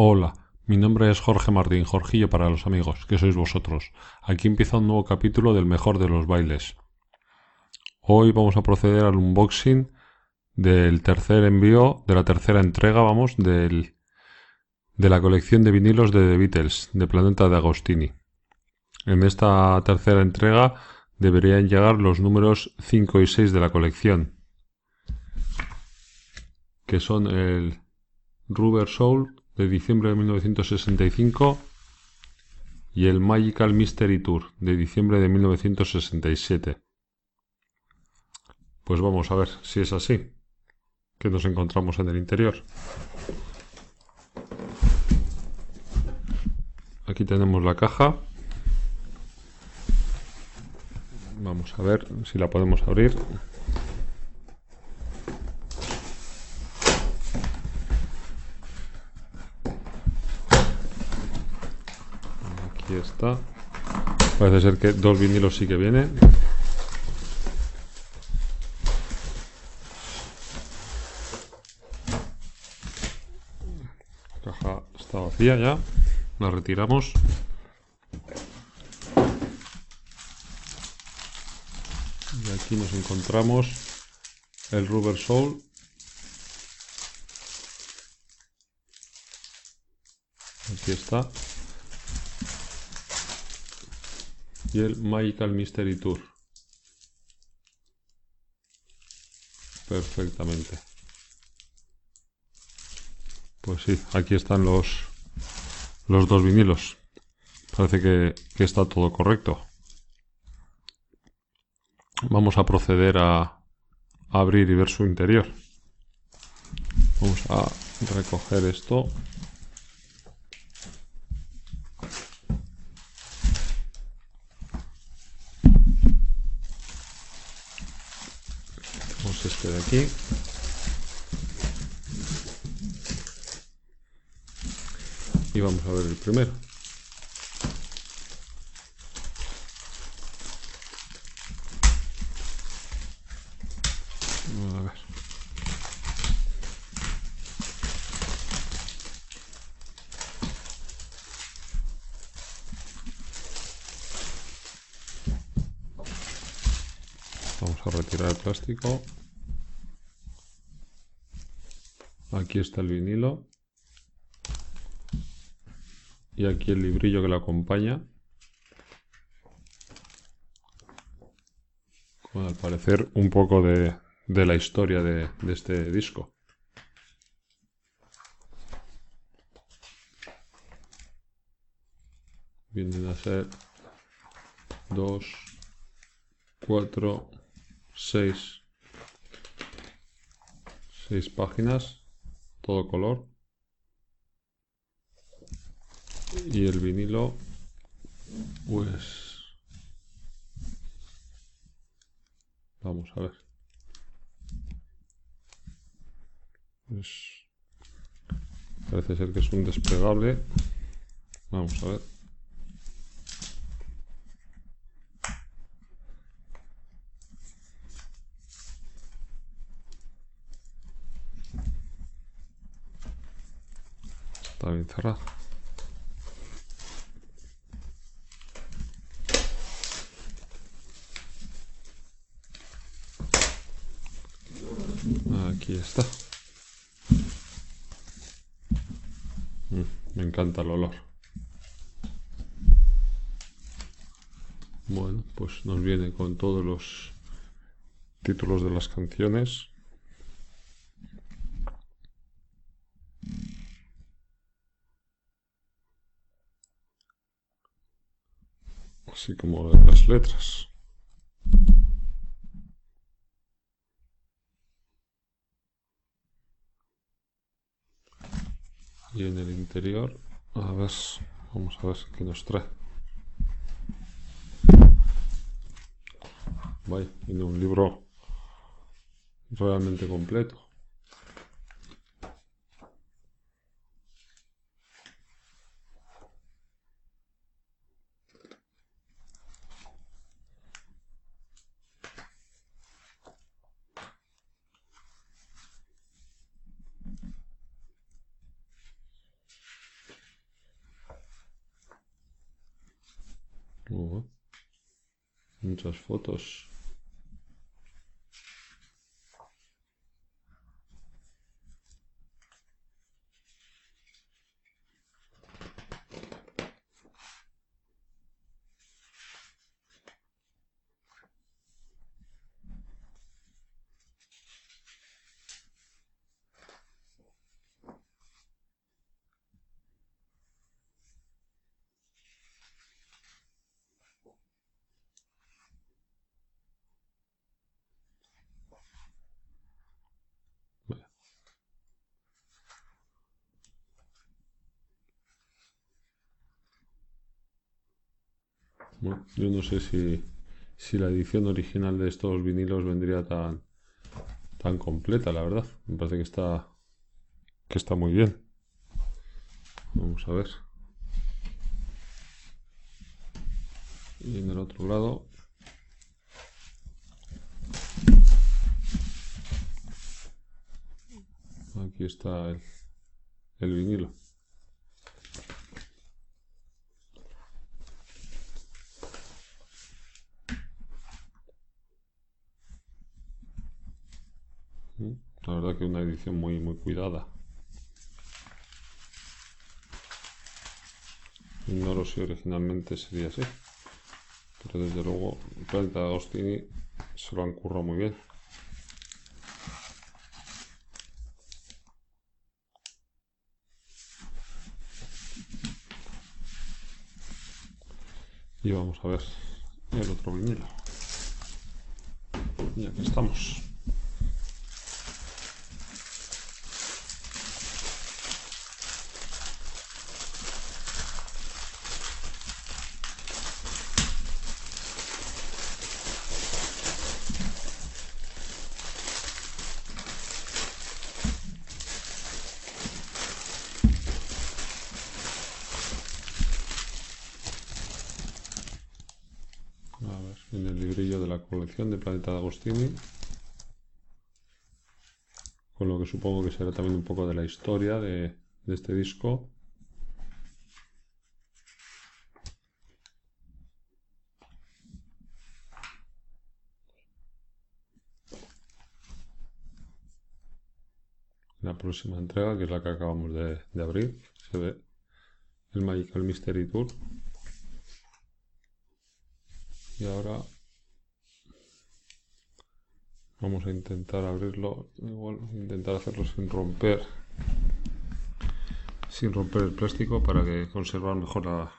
Hola, mi nombre es Jorge Martín, Jorgillo para los amigos, que sois vosotros. Aquí empieza un nuevo capítulo del mejor de los bailes. Hoy vamos a proceder al unboxing del tercer envío, de la tercera entrega, vamos, del, de la colección de vinilos de The Beatles, de Planeta de Agostini. En esta tercera entrega deberían llegar los números 5 y 6 de la colección, que son el Rubber Soul de diciembre de 1965 y el Magical Mystery Tour de diciembre de 1967. Pues vamos a ver si es así, que nos encontramos en el interior. Aquí tenemos la caja. Vamos a ver si la podemos abrir. Aquí Parece ser que dos vinilos sí que vienen. La caja está vacía ya. La retiramos. Y aquí nos encontramos el Rubber Soul. Aquí está. Y el Magical Mystery Tour. Perfectamente. Pues sí, aquí están los, los dos vinilos. Parece que, que está todo correcto. Vamos a proceder a abrir y ver su interior. Vamos a recoger esto. Tenemos este de Y vamos a ver el primero. A ver. Vamos a retirar el plástico. Aquí está el vinilo. Y aquí el librillo que lo acompaña. Con al parecer un poco de, la historia de, de este disco. Vienen a ser 2, 4, 6, 6 páginas, todo color. Y el vinilo, pues... Vamos a ver. Pues parece ser que es un desplegable. Vamos a ver. Está bien cerrado. Aquí está. Mm, me encanta el olor. Bueno, pues nos viene con todos los títulos de las canciones. Así como las letras. Y en el interior, a ver, vamos a ver qué nos trae. Vaya, tiene un libro realmente completo. Uh, muchas fotos. Bueno, yo no sé si, si la edición original de estos vinilos vendría tan, tan completa, la verdad. Me parece que está, que está muy bien. Vamos a ver. Y en el otro lado. Aquí está el, el vinilo. Que una edición muy, muy cuidada. Ignoro si originalmente sería así. Pero desde luego, Planeta Agostini se lo han currado muy bien. Y vamos a ver el otro vinilo. Y aquí estamos. en el de Planeta Agostini. Con lo que supongo que será también un poco de la historia de, de este disco. La próxima entrega, que es la que acabamos de, de abrir, se ve el Magical Mystery Tour. Y ahora vamos a intentar abrirlo, igual intentar hacerlo sin romper sin romper el plástico para que conservar mejor la,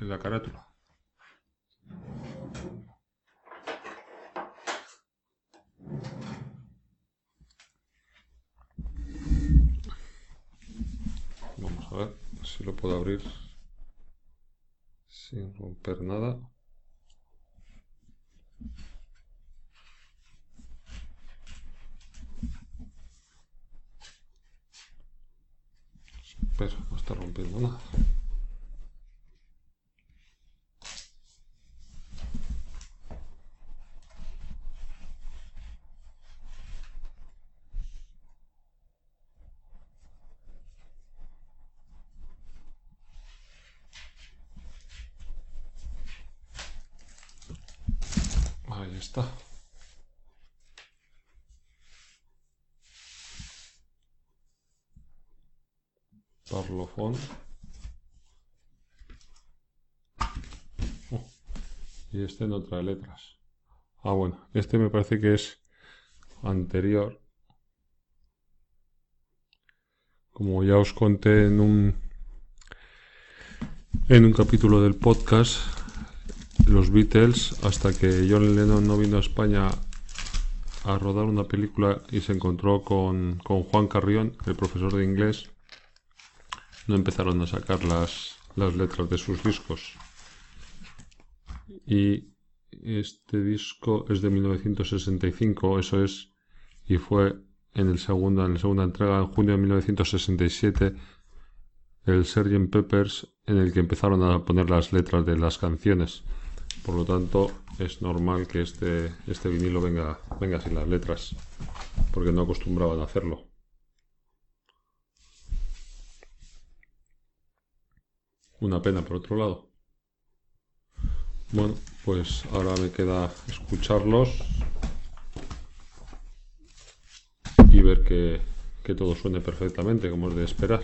la carátula. Vamos a ver si lo puedo abrir sin romper nada. Pero no está rompiendo nada. Ahí está. Oh, y este no trae letras. Ah, bueno, este me parece que es anterior. Como ya os conté en un en un capítulo del podcast, los Beatles, hasta que John Lennon no vino a España a rodar una película y se encontró con, con Juan Carrión, el profesor de inglés, no empezaron a sacar las, las letras de sus discos. Y este disco es de 1965, eso es, y fue en, el segunda, en la segunda entrega, en junio de 1967, el Sgt. Peppers, en el que empezaron a poner las letras de las canciones. Por lo tanto, es normal que este, este vinilo venga, venga sin las letras, porque no acostumbraban a hacerlo. Una pena por otro lado. Bueno, pues ahora me queda escucharlos y ver que, que todo suene perfectamente como es de esperar.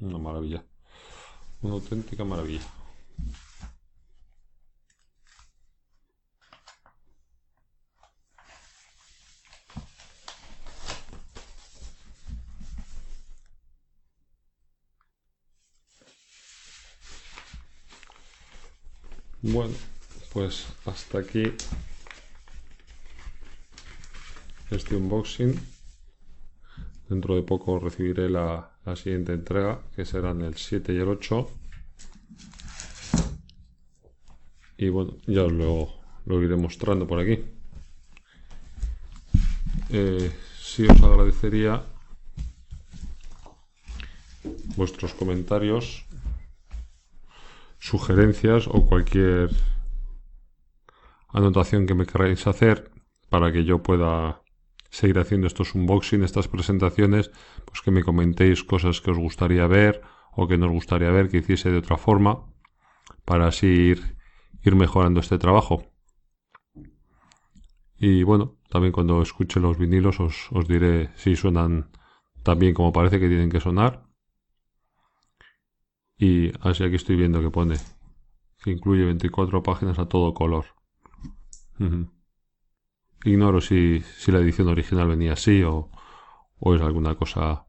Una maravilla. Una auténtica maravilla. Bueno, pues hasta aquí este unboxing. Dentro de poco recibiré la, siguiente entrega, que serán el 7 y el 8. Y bueno, ya os lo, iré mostrando por aquí. Eh, si os agradecería vuestros comentarios sugerencias o cualquier anotación que me queráis hacer para que yo pueda seguir haciendo estos unboxing, estas presentaciones, pues que me comentéis cosas que os gustaría ver o que nos gustaría ver que hiciese de otra forma para así ir, ir mejorando este trabajo. Y bueno, también cuando escuche los vinilos os, os diré si suenan tan bien como parece que tienen que sonar y así aquí estoy viendo que pone que incluye 24 páginas a todo color. Ignoro si, si, la edición original venía así o, o, es alguna cosa.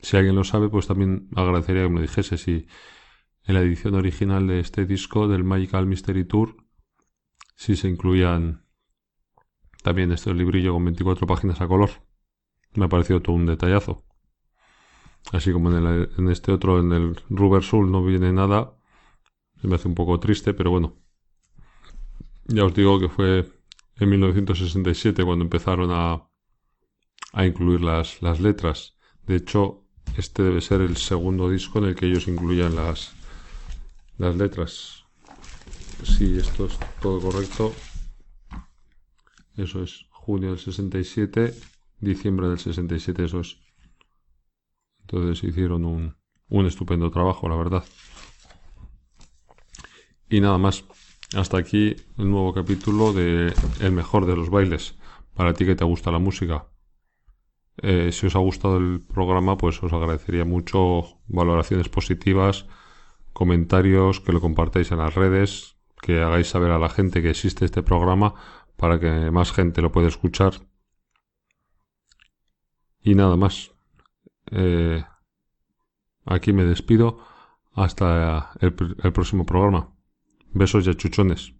Si alguien lo sabe, pues también agradecería que me dijese si en la edición original de este disco del Magical Mystery Tour si se incluían también este librillo con 24 páginas a color. Me ha parecido todo un detallazo. Así como en, este otro, en el Rubber Soul, no viene nada. Se me hace un poco triste, pero bueno. Ya os digo que fue en 1967 cuando empezaron a, a incluir las, las letras. De hecho, este debe ser el segundo disco en el que ellos incluyan las, las letras. Si esto es todo correcto. Eso es junio del 67, diciembre del 67, eso es. Entonces hicieron un, un estupendo trabajo, la verdad. Y nada más. Hasta aquí el nuevo capítulo de El mejor de los bailes. Para ti que te gusta la música. Eh, si os ha gustado el programa, pues os agradecería mucho valoraciones positivas, comentarios, que lo compartáis en las redes, que hagáis saber a la gente que existe este programa para que más gente lo pueda escuchar. Y nada más. Eh, aquí me despido hasta el, el próximo programa. Besos y achuchones.